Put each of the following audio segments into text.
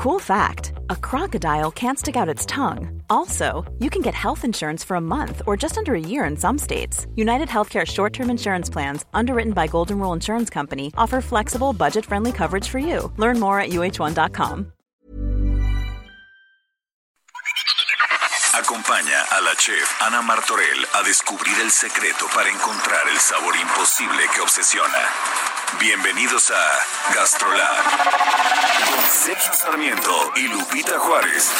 Cool fact a crocodile can't stick out its tongue. Also, you can get health insurance for a month or just under a year in some states. United Healthcare short term insurance plans, underwritten by Golden Rule Insurance Company, offer flexible, budget friendly coverage for you. Learn more at uh1.com. Acompaña a la chef Ana Martorell a descubrir el secreto para encontrar el sabor imposible que obsesiona. Bienvenidos a Gastrolab con Sergio Sarmiento y Lupita Juárez.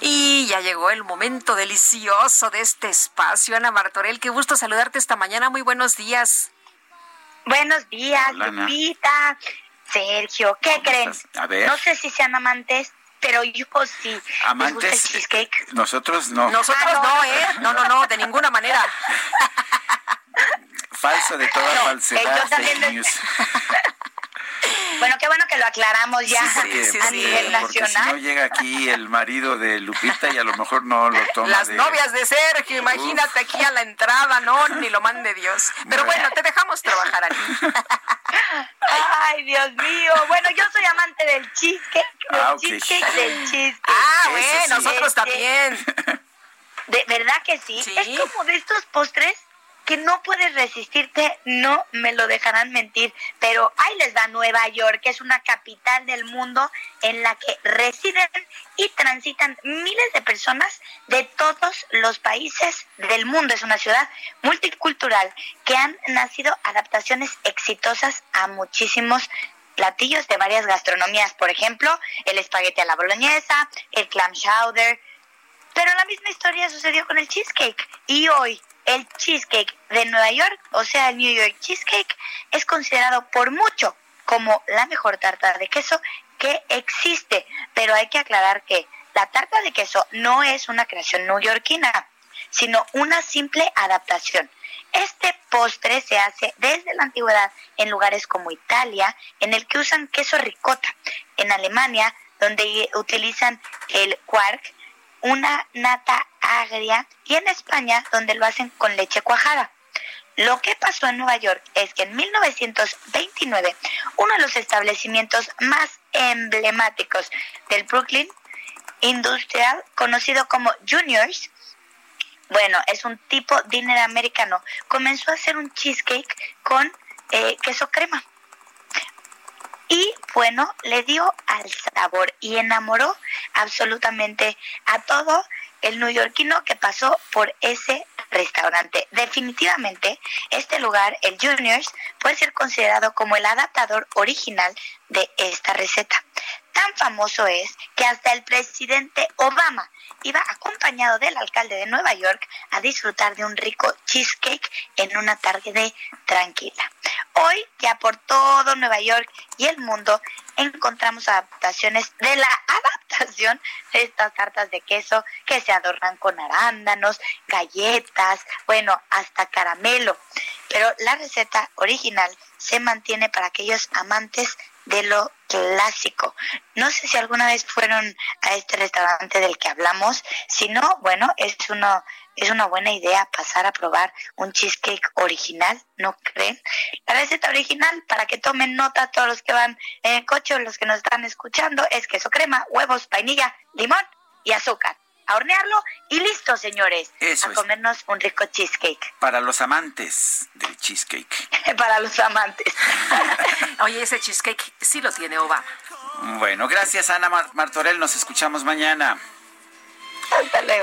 Y ya llegó el momento delicioso de este espacio. Ana Martorell, qué gusto saludarte esta mañana. Muy buenos días. Buenos días, Hola, Ana. Lupita, Sergio, ¿qué ¿Cómo creen? A ver. No sé si sean amantes, pero yo sí. ¿Les gusta el Amantes, cheesecake? nosotros no. Nosotros Ah, no. ¿eh? No, no, no, de ninguna manera. Falso de toda No, falsedad, eh, yo también fake news. Bueno, qué bueno que lo aclaramos ya Sí, sí, a sí, nivel porque si no nacional. llega aquí el marido de Lupita y a lo mejor no lo toma Las de- novias de Sergio, imagínate aquí a la entrada, no, ni lo mande Dios. Pero Bueno. bueno, te dejamos trabajar aquí. Ay, Dios mío. Bueno, yo soy amante del cheesecake, del Ah, ok. cheesecake, del cheesecake. Ah, bueno, sí. nosotros Este, también. ¿De verdad que sí? Sí. Es como de estos postres que no puedes resistirte, no me lo dejarán mentir, pero ahí les da Nueva York, que es una capital del mundo en la que residen y transitan miles de personas de todos los países del mundo. Es una ciudad multicultural que han nacido adaptaciones exitosas a muchísimos platillos de varias gastronomías, por ejemplo, el espagueti a la boloñesa, el clam chowder, pero la misma historia sucedió con el cheesecake. Y hoy el cheesecake de Nueva York, o sea, el New York Cheesecake, es considerado por mucho como la mejor tarta de queso que existe. Pero hay que aclarar que la tarta de queso no es una creación neoyorquina, sino una simple adaptación. Este postre se hace desde la antigüedad en lugares como Italia, en el que usan queso ricota, en Alemania, donde utilizan el quark, una nata agria y en España donde lo hacen con leche cuajada. Lo que pasó en Nueva York es que en 1929 uno de los establecimientos más emblemáticos del Brooklyn Industrial, conocido como Juniors, bueno, es un tipo dinner americano, comenzó a hacer un cheesecake con eh, queso crema y bueno, le dio al sabor y enamoró absolutamente a todo el neoyorquino que pasó por ese restaurante. Definitivamente, este lugar, el Juniors, puede ser considerado como el adaptador original de esta receta. Tan famoso es que hasta el presidente Obama iba acompañado del alcalde de Nueva York a disfrutar de un rico cheesecake en una tarde tranquila. Hoy, ya por todo Nueva York y el mundo, encontramos adaptaciones de la adaptación de estas tartas de queso que se adornan con arándanos, galletas, bueno, hasta caramelo. Pero la receta original se mantiene para aquellos amantes de lo clásico. No sé si alguna vez fueron a este restaurante del que hablamos. Si no, bueno, es uno es una buena idea pasar a probar un cheesecake original, ¿no creen? La receta original, para que tomen nota todos los que van en el coche o los que nos están escuchando, es queso crema, huevos, vainilla, limón y azúcar. A hornearlo y listo, señores. Eso a es. comernos un rico cheesecake Para los amantes del cheesecake. para los amantes. Oye, ese cheesecake sí lo tiene Obama. Bueno, gracias Ana Mar- Martorell, nos escuchamos mañana. Hasta luego.